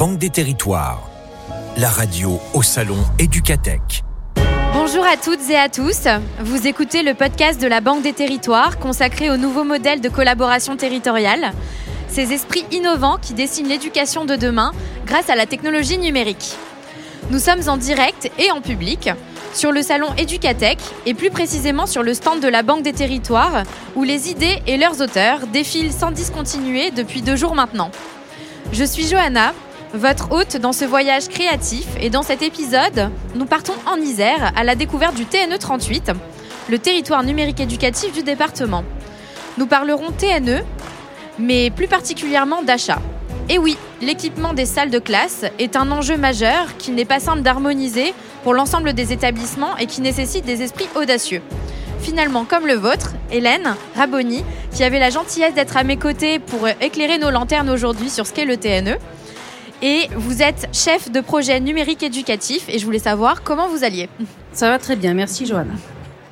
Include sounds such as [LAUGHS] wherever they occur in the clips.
Banque des Territoires, la radio au salon Éducatech. Bonjour à toutes et à tous. Vous écoutez le podcast de la Banque des Territoires consacré au nouveau modèle de collaboration territoriale. Ces esprits innovants qui dessinent l'éducation de demain grâce à la technologie numérique. Nous sommes en direct et en public sur le salon Educatech et plus précisément sur le stand de la Banque des Territoires où les idées et leurs auteurs défilent sans discontinuer depuis deux jours maintenant. Je suis Johanna, votre hôte dans ce voyage créatif et dans cet épisode, nous partons en Isère à la découverte du TNE 38, le territoire numérique éducatif du département. Nous parlerons TNE, mais plus particulièrement d'achat. Et oui, l'équipement des salles de classe est un enjeu majeur qu'il n'est pas simple d'harmoniser pour l'ensemble des établissements et qui nécessite des esprits audacieux. Finalement, comme le vôtre, Hélène Raboni, qui avait la gentillesse d'être à mes côtés pour éclairer nos lanternes aujourd'hui sur ce qu'est le TNE. Et vous êtes chef de projet numérique éducatif et je voulais savoir comment vous alliez. Ça va très bien, merci Johanna.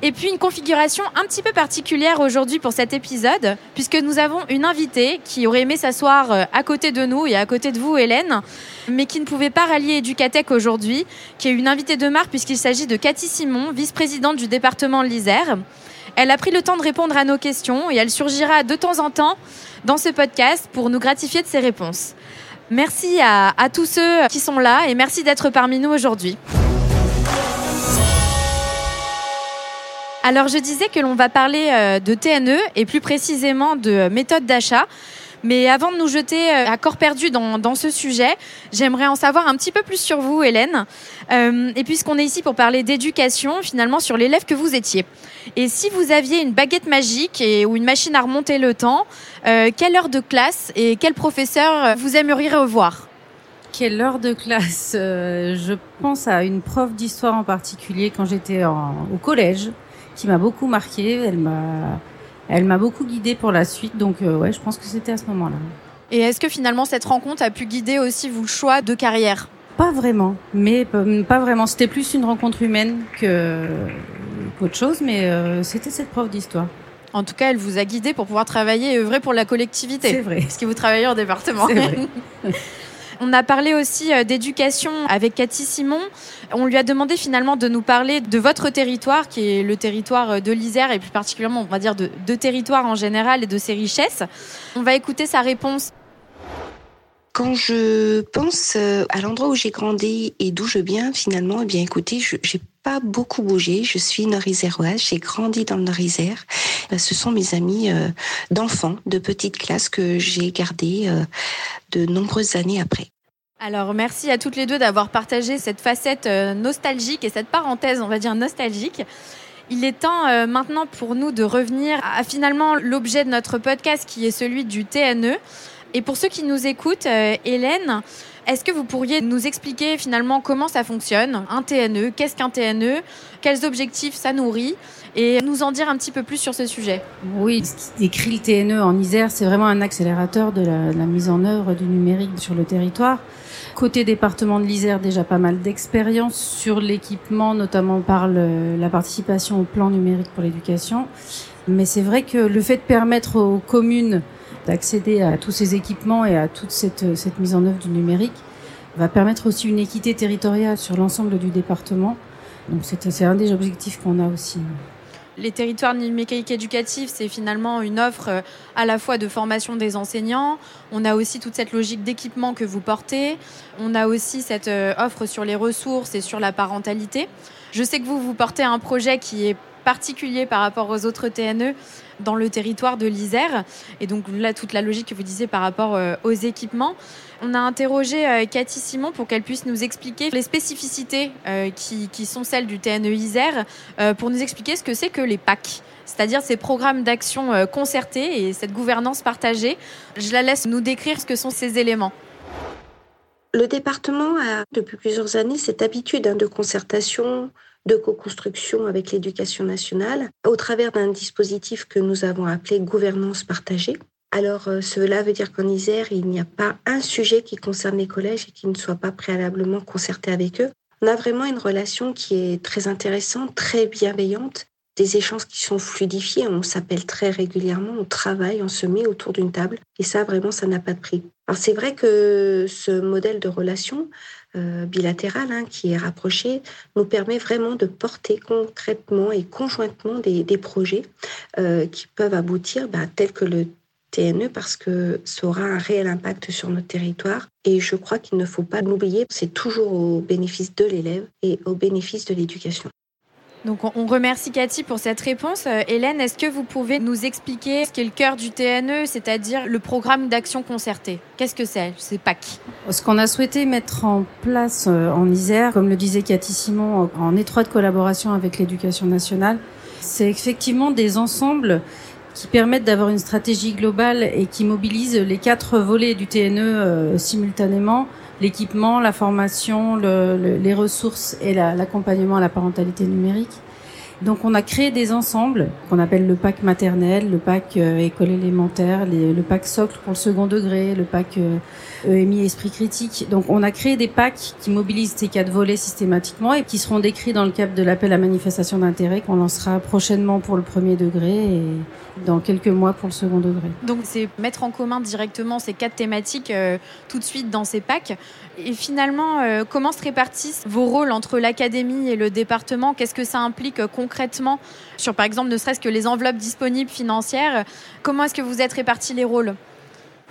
Et puis une configuration un petit peu particulière aujourd'hui pour cet épisode, puisque nous avons une invitée qui aurait aimé s'asseoir euh, à côté de nous et à côté de vous, Hélène, mais qui ne pouvait pas rallier Educatec aujourd'hui, qui est une invitée de marque puisqu'il s'agit de Cathy Simon, vice-présidente du département de l'Isère. Elle a pris le temps de répondre à nos questions et elle surgira de temps en temps dans ce podcast pour nous gratifier de ses réponses. Merci à, tous ceux qui sont là et merci d'être parmi nous aujourd'hui. Alors je disais que l'on va parler euh, de TNE et plus précisément de méthode d'achat. Mais avant de nous jeter euh, à corps perdu dans, ce sujet, j'aimerais en savoir un petit peu plus sur vous, Hélène. Euh, et puisqu'on est ici pour parler d'éducation, finalement, sur l'élève que vous étiez. Et si vous aviez une baguette magique ou une machine à remonter le temps, quelle heure de classe et quel professeur vous aimeriez revoir? Quelle heure de classe? Je pense à une prof d'histoire en particulier quand j'étais au collège qui m'a beaucoup marqué. Elle m'a, elle m'a beaucoup guidée pour la suite. Donc, euh, ouais, je pense que c'était à ce moment-là. Et est-ce que finalement cette rencontre a pu guider aussi vous le choix de carrière? Pas vraiment, mais pas vraiment. C'était plus une rencontre humaine que qu'autre chose, mais euh, c'était cette prof d'histoire. En tout cas, elle vous a guidé pour pouvoir travailler et œuvrer pour la collectivité. C'est vrai. Parce que vous travaillez en département. C'est vrai. [LAUGHS] On a parlé aussi euh, d'éducation avec Cathy Simon. On lui a demandé finalement de nous parler de votre territoire, qui est le territoire euh, de l'Isère, et plus particulièrement, on va dire, de, territoires en général et de ses richesses. On va écouter sa réponse. Quand je pense euh, à l'endroit où j'ai grandi et d'où je viens, finalement, eh bien, écoutez, je n'ai pas beaucoup bougé. Je suis nord-iséroise, j'ai grandi dans le nord-isère. Ce sont mes amis d'enfants, de petite classe que j'ai gardés de nombreuses années après. Alors merci à toutes les deux d'avoir partagé cette facette euh, nostalgique et cette parenthèse, on va dire nostalgique. Il est temps euh, maintenant pour nous de revenir à finalement l'objet de notre podcast qui est celui du TNE. Et pour ceux qui nous écoutent, euh, Hélène, est-ce que vous pourriez nous expliquer finalement comment ça fonctionne, un TNE, qu'est-ce qu'un TNE, quels objectifs ça nourrit et nous en dire un petit peu plus sur ce sujet? Oui, ce qui décrit le TNE en Isère, c'est vraiment un accélérateur de la, mise en œuvre du numérique sur le territoire. Côté département de l'Isère, déjà pas mal d'expérience sur l'équipement, notamment par la participation au plan numérique pour l'éducation. Mais c'est vrai que le fait de permettre aux communes d'accéder à tous ces équipements et à toute cette, mise en œuvre du numérique va permettre aussi une équité territoriale sur l'ensemble du département. Donc c'est un des objectifs qu'on a aussi les territoires numériques éducatifs, c'est finalement une offre euh, à la fois de formation des enseignants. On a aussi toute cette logique d'équipement que vous portez. On a aussi cette euh, offre sur les ressources et sur la parentalité. Je sais que vous, vous portez un projet qui est particulier par rapport aux autres TNE dans le territoire de l'Isère. Et donc là, toute la logique que vous disiez par rapport euh, aux équipements. On a interrogé euh, Cathy Simon pour qu'elle puisse nous expliquer les spécificités euh, qui, qui, sont celles du TNE Isère, pour nous expliquer ce que c'est que les PAC c'est-à-dire ces programmes d'action concertés et cette gouvernance partagée. Je la laisse nous décrire ce que sont ces éléments. Le département a depuis plusieurs années cette habitude hein, de concertation, de co-construction avec l'éducation nationale au travers d'un dispositif que nous avons appelé gouvernance partagée. Alors, euh, cela veut dire qu'en Isère, il n'y a pas un sujet qui concerne les collèges et qui ne soit pas préalablement concerté avec eux. On a vraiment une relation qui est très intéressante, très bienveillante. des échanges qui sont fluidifiés. On s'appelle très régulièrement, on travaille, on se met autour d'une table. Et ça, vraiment, ça n'a pas de prix. Alors c'est vrai que ce modèle de relation euh, bilatérale hein, qui est rapproché nous permet vraiment de porter concrètement et conjointement des, projets euh, qui peuvent aboutir, bah, tels que le TNE parce que ça aura un réel impact sur notre territoire. Et je crois qu'il ne faut pas l'oublier, c'est toujours au bénéfice de l'élève et au bénéfice de l'éducation. Donc on remercie Cathy pour cette réponse. Euh, Hélène, est-ce que vous pouvez nous expliquer ce qu'est le cœur du TNE, c'est-à-dire le programme d'action concertée? Qu'est-ce que c'est? C'est PAC. Ce qu'on a souhaité mettre en place euh, en Isère, comme le disait Cathy Simon, en étroite collaboration avec l'éducation nationale, c'est effectivement des ensembles qui permettent d'avoir une stratégie globale et qui mobilisent les quatre volets du TNE euh, simultanément l'équipement, la formation, les ressources et l'accompagnement à la parentalité numérique. Donc on a créé des ensembles qu'on appelle le pack maternel, le pack euh, école élémentaire, le pack socle pour le second degré, le pack euh, EMI esprit critique. Donc on a créé des packs qui mobilisent ces quatre volets systématiquement et qui seront décrits dans le cadre de l'appel à manifestation d'intérêt qu'on lancera prochainement pour le premier degré et dans quelques mois pour le second degré. Donc c'est mettre en commun directement ces quatre thématiques euh, tout de suite dans ces packs. Et finalement, comment se répartissent vos rôles entre l'académie et le département? Qu'est-ce que ça implique concrètement? Sur, par exemple, ne serait-ce que les enveloppes disponibles financières Comment est-ce que vous êtes répartis les rôles?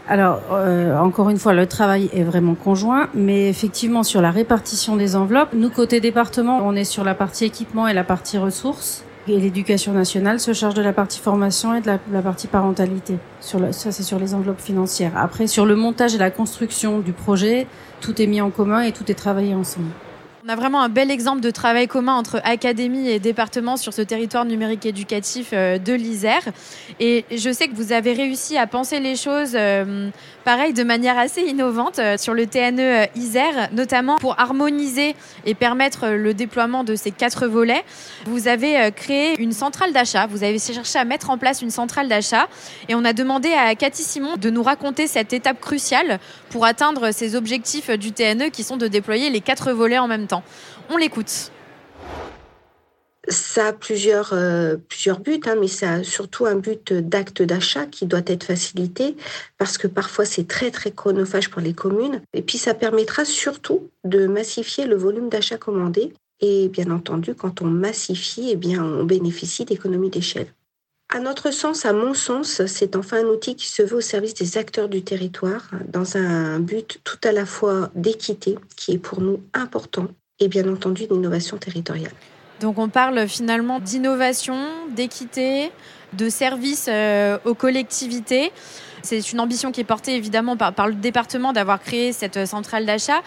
Alors, euh, encore une fois, le travail est vraiment conjoint, mais effectivement, sur la répartition des enveloppes, nous, côté département, on est sur la partie équipement et la partie ressources. Et l'éducation nationale se charge de la partie formation et de la, partie parentalité. Ça, c'est sur les enveloppes financières. Après, sur le montage et la construction du projet, tout est mis en commun et tout est travaillé ensemble. On a vraiment un bel exemple de travail commun entre académie et département sur ce territoire numérique éducatif euh, de l'Isère. Et je sais que vous avez réussi à penser les choses euh, pareil de manière assez innovante euh, sur le TNE Isère, notamment pour harmoniser et permettre le déploiement de ces quatre volets. Vous avez créé une centrale d'achat. Vous avez cherché à mettre en place une centrale d'achat et on a demandé à Cathy Simon de nous raconter cette étape cruciale pour atteindre ces objectifs du TNE qui sont de déployer les quatre volets en même temps. On l'écoute. Ça a plusieurs, euh, plusieurs buts, hein, mais ça a surtout un but d'acte d'achat qui doit être facilité parce que parfois c'est très très chronophage pour les communes. Et puis ça permettra surtout de massifier le volume d'achat commandé. Et bien entendu, quand on massifie, eh bien, on bénéficie d'économies d'échelle. À notre sens, à mon sens, c'est enfin un outil qui se veut au service des acteurs du territoire dans un but tout à la fois d'équité, qui est pour nous important, et bien entendu d'innovation territoriale. Donc on parle finalement d'innovation, d'équité, de service euh, aux collectivités. C'est une ambition qui est portée évidemment par, le département d'avoir créé cette centrale d'achat,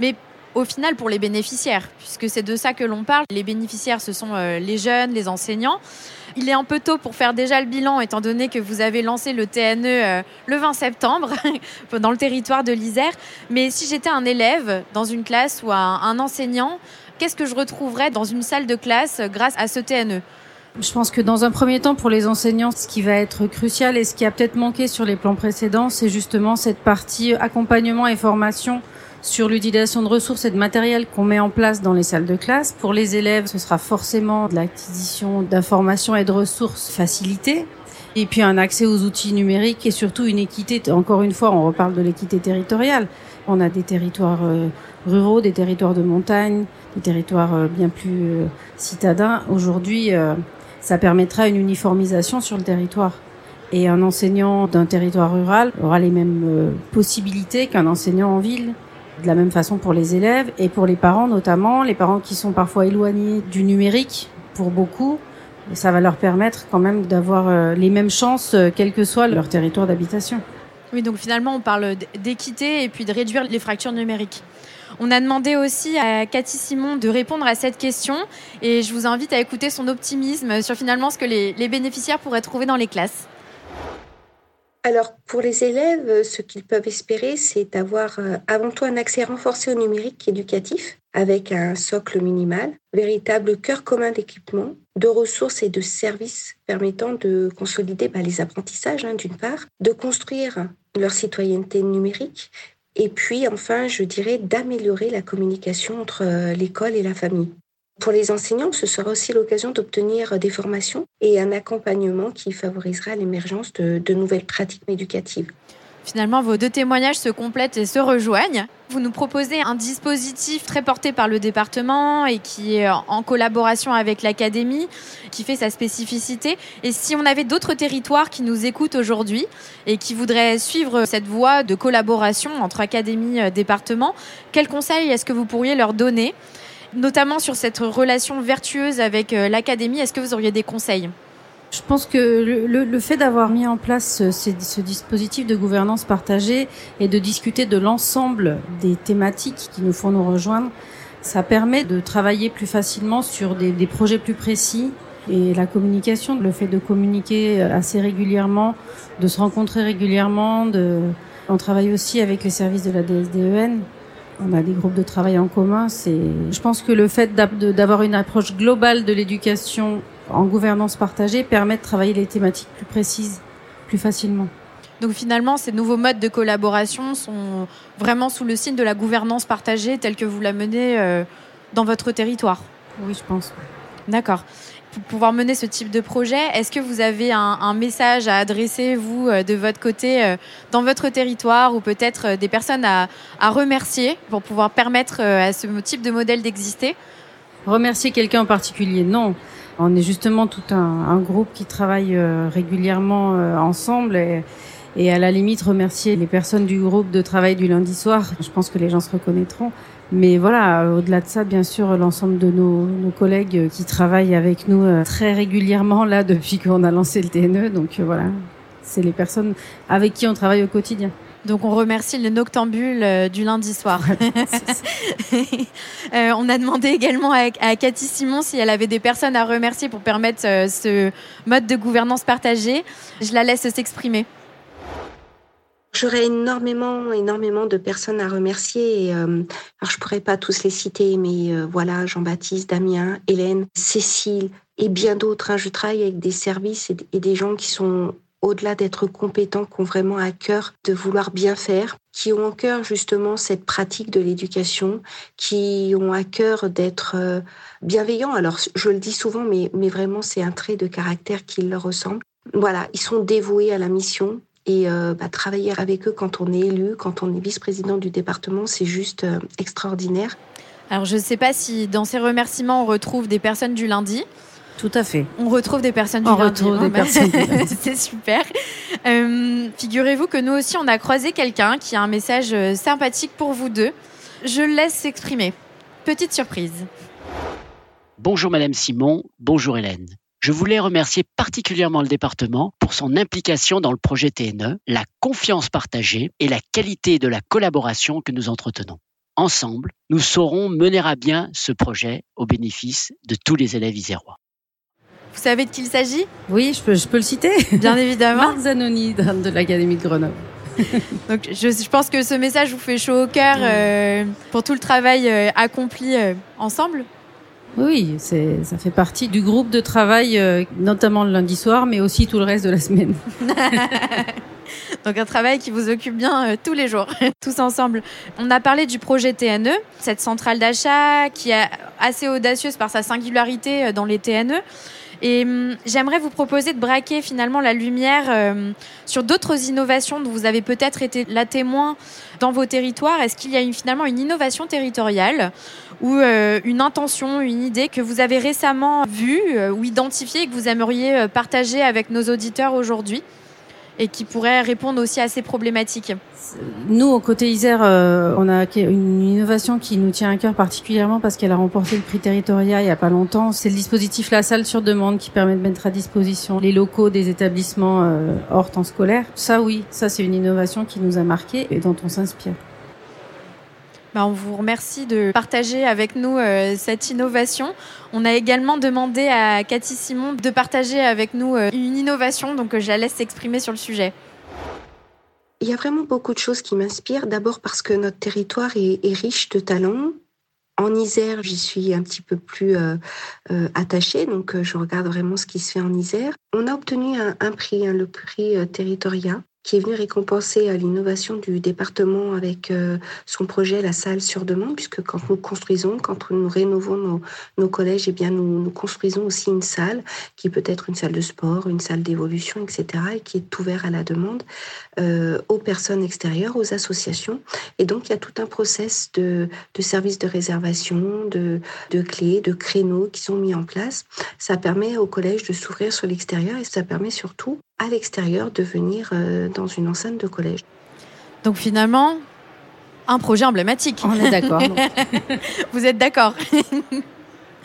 mais au final pour les bénéficiaires, puisque c'est de ça que l'on parle. Les bénéficiaires, ce sont euh, les jeunes, les enseignants. Il est un peu tôt pour faire déjà le bilan, étant donné que vous avez lancé le TNE euh, le 20 septembre [LAUGHS] dans le territoire de l'Isère. Mais si j'étais un élève dans une classe ou un, enseignant, qu'est-ce que je retrouverais dans une salle de classe grâce à ce TNE je pense que dans un premier temps, pour les enseignants, ce qui va être crucial et ce qui a peut-être manqué sur les plans précédents, c'est justement cette partie accompagnement et formation sur l'utilisation de ressources et de matériel qu'on met en place dans les salles de classe. Pour les élèves, ce sera forcément de l'acquisition d'informations et de ressources facilitées. Et puis un accès aux outils numériques et surtout une équité. Encore une fois, on reparle de l'équité territoriale. On a des territoires euh, ruraux, des territoires de montagne, des territoires euh, bien plus euh, citadins. Aujourd'hui, ça permettra une uniformisation sur le territoire. Et un enseignant d'un territoire rural aura les mêmes possibilités qu'un enseignant en ville de la même façon pour les élèves et pour les parents notamment, les parents qui sont parfois éloignés du numérique pour beaucoup. Ça va leur permettre quand même d'avoir euh, les mêmes chances, euh, quel que soit leur territoire d'habitation. Oui, donc finalement, on parle d'équité et puis de réduire les fractures numériques. On a demandé aussi à Cathy Simon de répondre à cette question et je vous invite à écouter son optimisme sur finalement ce que les, les bénéficiaires pourraient trouver dans les classes. Alors, pour les élèves, ce qu'ils peuvent espérer, c'est avoir euh, avant tout un accès renforcé au numérique éducatif avec un socle minimal, véritable cœur commun d'équipement, de ressources et de services permettant de consolider bah, les apprentissages, hein, d'une part, de construire leur citoyenneté numérique, et puis enfin, je dirais, d'améliorer la communication entre euh, l'école et la famille. Pour les enseignants, ce sera aussi l'occasion d'obtenir des formations et un accompagnement qui favorisera l'émergence de, nouvelles pratiques éducatives. Finalement, vos deux témoignages se complètent et se rejoignent. Vous nous proposez un dispositif très porté par le département et qui est en collaboration avec l'académie, qui fait sa spécificité. Et si on avait d'autres territoires qui nous écoutent aujourd'hui et qui voudraient suivre cette voie de collaboration entre académie et département, quels conseils est-ce que vous pourriez leur donner, notamment sur cette relation vertueuse avec euh, l'académie Est-ce que vous auriez des conseils? Je pense que le, fait d'avoir mis en place ce, dispositif de gouvernance partagée et de discuter de l'ensemble des thématiques qui nous font nous rejoindre, ça permet de travailler plus facilement sur des, projets plus précis. Et la communication, le fait de communiquer assez régulièrement, de se rencontrer régulièrement, on travaille aussi avec les services de la DSDEN. On a des groupes de travail en commun. C'est, je pense que le fait d'avoir une approche globale de l'éducation en gouvernance partagée permet de travailler les thématiques plus précises, plus facilement. Donc finalement, ces nouveaux modes de collaboration sont vraiment sous le signe de la gouvernance partagée telle que vous la menez euh, dans votre territoire? Oui, je pense. D'accord. Pour pouvoir mener ce type de projet, est-ce que vous avez un, message à adresser, vous, euh, de votre côté, euh, dans votre territoire, ou peut-être des personnes à, remercier pour pouvoir permettre à ce type de modèle d'exister? Remercier quelqu'un en particulier, non. On est justement tout un, groupe qui travaille euh, régulièrement euh, ensemble et, à la limite remercier les personnes du groupe de travail du lundi soir. Je pense que les gens se reconnaîtront. Mais voilà, au-delà de ça, bien sûr, l'ensemble de nos, nos, collègues qui travaillent avec nous euh, très régulièrement là depuis qu'on a lancé le TNE. Donc voilà, c'est les personnes avec qui on travaille au quotidien. Donc on remercie le noctambule euh, du lundi soir. [LAUGHS] euh, on a demandé également à, à, Cathy Simon si elle avait des personnes à remercier pour permettre euh, ce mode de gouvernance partagée. Je la laisse s'exprimer. J'aurais énormément, énormément de personnes à remercier. Et, euh, alors je pourrais pas tous les citer, mais euh, voilà, Jean-Baptiste, Damien, Hélène, Cécile et bien d'autres. Hein. Je travaille avec des services et, des gens qui sont au-delà d'être compétents, qui ont vraiment à cœur de vouloir bien faire, qui ont à cœur justement cette pratique de l'éducation, qui ont à cœur d'être euh, bienveillants. Alors, je le dis souvent, mais, mais vraiment, c'est un trait de caractère qui leur ressemble. Voilà, ils sont dévoués à la mission. Et euh, bah, travailler avec eux quand on est élu, quand on est vice-président du département, c'est juste euh, extraordinaire. Alors, je ne sais pas si dans ces remerciements, on retrouve des personnes du lundi. Tout à fait. On retrouve des personnes du On retrouve des personnes. [LAUGHS] C'est super. Euh, Figurez-vous que nous aussi, on a croisé quelqu'un qui a un message sympathique pour vous deux. Je le laisse s'exprimer. Petite surprise. Bonjour Madame Simon, bonjour Hélène. Je voulais remercier particulièrement le département pour son implication dans le projet TNE, la confiance partagée et la qualité de la collaboration que nous entretenons. Ensemble, nous saurons mener à bien ce projet au bénéfice de tous les élèves isérois. Vous savez de qui il s'agit? Oui, je peux, je peux le citer. Bien évidemment. [LAUGHS] Marc Zanoni de l'Académie de Grenoble. [LAUGHS] Donc, je, je, pense que ce message vous fait chaud au cœur euh, pour tout le travail euh, accompli euh, ensemble. Oui, c'est, ça fait partie du groupe de travail, euh, notamment le lundi soir, mais aussi tout le reste de la semaine. [LAUGHS] Donc un travail qui vous occupe bien euh, tous les jours, [LAUGHS] tous ensemble. On a parlé du projet TNE, cette centrale d'achat qui est assez audacieuse par sa singularité euh, dans les TNE. Et hum, j'aimerais vous proposer de braquer finalement la lumière euh, sur d'autres innovations dont vous avez peut-être été la témoin dans vos territoires. Est-ce qu'il y a finalement une innovation territoriale ou euh, une intention, une idée que vous avez récemment vue euh, ou identifiée et que vous aimeriez partager avec nos auditeurs aujourd'hui? Et qui pourrait répondre aussi à ces problématiques Nous, au côté Isère, euh, on a une innovation qui nous tient à cœur particulièrement parce qu'elle a remporté le prix Territoria il n'y a pas longtemps. C'est le dispositif La Salle sur demande qui permet de mettre à disposition les locaux des établissements euh, hors temps scolaire. Ça, oui, ça c'est une innovation qui nous a marqué et dont on s'inspire. Ben, on vous remercie de partager avec nous euh, cette innovation. On a également demandé à Cathy Simon de partager avec nous euh, une innovation, donc euh, je la laisse s'exprimer sur le sujet. Il y a vraiment beaucoup de choses qui m'inspirent. D'abord parce que notre territoire est, riche de talents. En Isère, j'y suis un petit peu plus attachée, donc je regarde vraiment ce qui se fait en Isère. On a obtenu un, un prix, hein, le prix Territoria, qui est venu récompenser euh, l'innovation du département avec euh, son projet La salle sur demande, puisque quand nous construisons, quand nous rénovons nos, collèges, eh bien nous, construisons aussi une salle qui peut être une salle de sport, une salle d'évolution, etc., et qui est ouverte à la demande euh, aux personnes extérieures, aux associations. Et donc il y a tout un process de, services de réservation, de, de clés, de créneaux qui sont mis en place. Ça permet au collège de s'ouvrir sur l'extérieur et ça permet surtout à l'extérieur de venir euh, dans une enceinte de collège. Donc finalement, un projet emblématique. On est d'accord. [LAUGHS] Vous êtes d'accord [LAUGHS]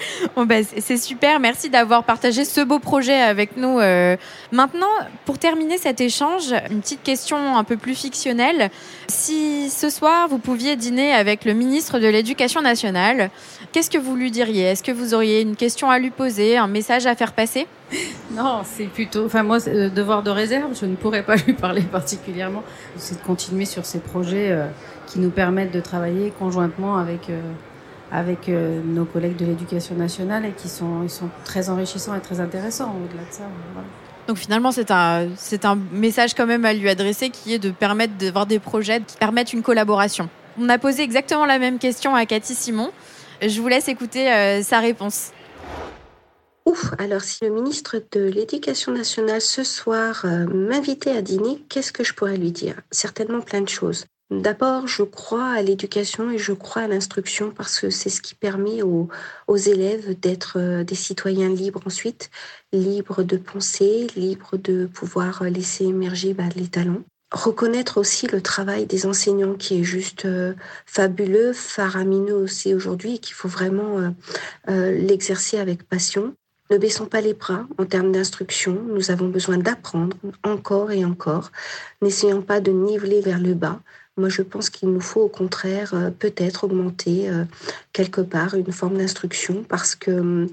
[LAUGHS] Ben, c'est super, merci d'avoir partagé ce beau projet avec nous. Euh. Maintenant, pour terminer cet échange, une petite question un peu plus fictionnelle. Si ce soir vous pouviez dîner avec le ministre de l'Éducation nationale, qu'est-ce que vous lui diriez? Est-ce que vous auriez une question à lui poser, un message à faire passer? [LAUGHS] Non, c'est plutôt. Enfin, moi, euh, devoir de réserve, je ne pourrais pas [LAUGHS] lui parler particulièrement. C'est de continuer sur ces projets euh, qui nous permettent de travailler conjointement avec, avec nos collègues de l'éducation nationale et qui sont, ils sont très enrichissants et très intéressants au-delà de ça. Donc finalement, c'est un, c'est un message quand même à lui adresser qui est de permettre d'avoir des projets qui permettent une collaboration. On a posé exactement la même question à Cathy Simon. Je vous laisse écouter sa réponse. Ouf, alors si le ministre de l'Éducation nationale ce soir euh, m'invitait à dîner, qu'est-ce que je pourrais lui dire? Certainement plein de choses. D'abord, je crois à l'éducation et je crois à l'instruction parce que c'est ce qui permet aux, élèves d'être euh, des citoyens libres ensuite, libres de penser, libres de pouvoir laisser émerger bah, les talents. Reconnaître aussi le travail des enseignants qui est juste euh, fabuleux, faramineux aussi aujourd'hui et qu'il faut vraiment l'exercer avec passion. Ne baissons pas les bras en termes d'instruction. Nous avons besoin d'apprendre encore et encore. N'essayons pas de niveler vers le bas. Moi, je pense qu'il nous faut au contraire euh, peut-être augmenter euh, quelque part une forme d'instruction parce que hum,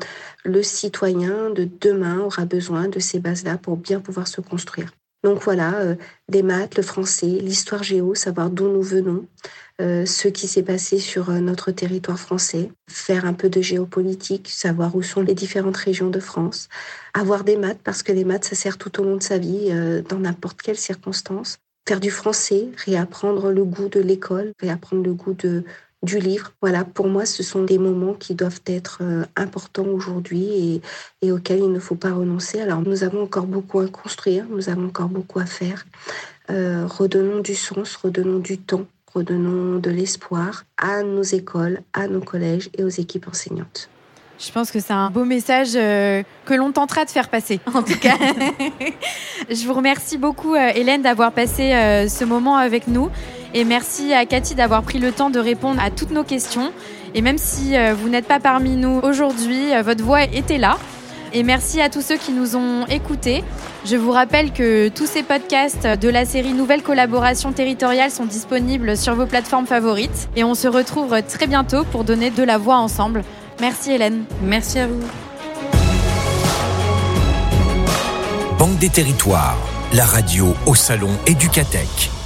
le citoyen de demain aura besoin de ces bases-là pour bien pouvoir se construire. Donc voilà, euh, des maths, le français, l'histoire géo, savoir d'où nous venons, ce qui s'est passé sur notre territoire français, faire un peu de géopolitique, savoir où sont les différentes régions de France, avoir des maths parce que les maths, ça sert tout au long de sa vie, dans n'importe quelle circonstance, faire du français, réapprendre le goût de l'école, réapprendre le goût du livre. Voilà, pour moi, ce sont des moments qui doivent être euh, importants aujourd'hui et, auxquels il ne faut pas renoncer. Alors, nous avons encore beaucoup à construire, nous avons encore beaucoup à faire. Euh, redonnons du sens, redonnons du temps, redonnons de l'espoir à nos écoles, à nos collèges et aux équipes enseignantes. Je pense que c'est un beau message euh, que l'on tentera de faire passer, en tout cas. [LAUGHS] je vous remercie beaucoup, Hélène, d'avoir passé ce moment avec nous. Et merci à Cathy d'avoir pris le temps de répondre à toutes nos questions. Et même si euh, vous n'êtes pas parmi nous aujourd'hui, euh, votre voix était là. Et merci à tous ceux qui nous ont écoutés. Je vous rappelle que tous ces podcasts de la série Nouvelles collaborations territoriales sont disponibles sur vos plateformes favorites. Et on se retrouve très bientôt pour donner de la voix ensemble. Merci Hélène. Merci à vous. Banque des territoires, la radio au salon Éducatech.